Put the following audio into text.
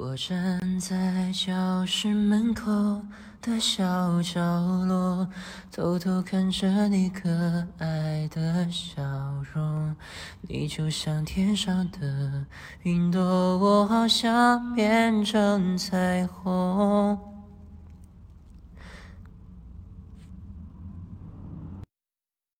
我站在教室门口的小角落偷偷看着你可爱的笑容你就像天上的云朵我好想变成彩虹。